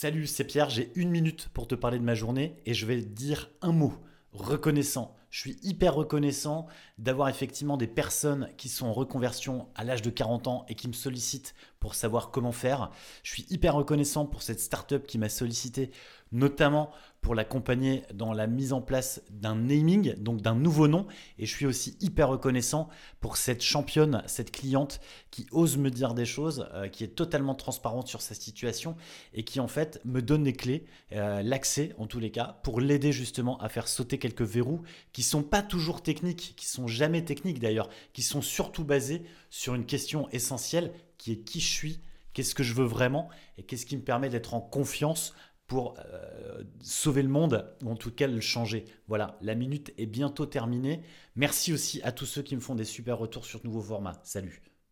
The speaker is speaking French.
Salut, c'est Pierre, j'ai une minute pour te parler de ma journée et je vais dire un mot, reconnaissant. Je suis hyper reconnaissant d'avoir effectivement des personnes qui sont en reconversion à l'âge de 40 ans et qui me sollicitent pour savoir comment faire. Je suis hyper reconnaissant pour cette startup qui m'a sollicité, notamment pour l'accompagner dans la mise en place d'un naming, donc d'un nouveau nom. Et je suis aussi hyper reconnaissant pour cette championne, cette cliente qui ose me dire des choses, euh, qui est totalement transparente sur sa situation et qui en fait me donne les clés, euh, l'accès en tous les cas, pour l'aider justement à faire sauter quelques verrous qui sont pas toujours techniques, qui sont jamais techniques d'ailleurs, qui sont surtout basés sur une question essentielle qui est qui je suis, qu'est-ce que je veux vraiment et qu'est-ce qui me permet d'être en confiance pour euh, sauver le monde, ou en tout cas le changer. Voilà, la minute est bientôt terminée. Merci aussi à tous ceux qui me font des super retours sur de nouveaux formats. Salut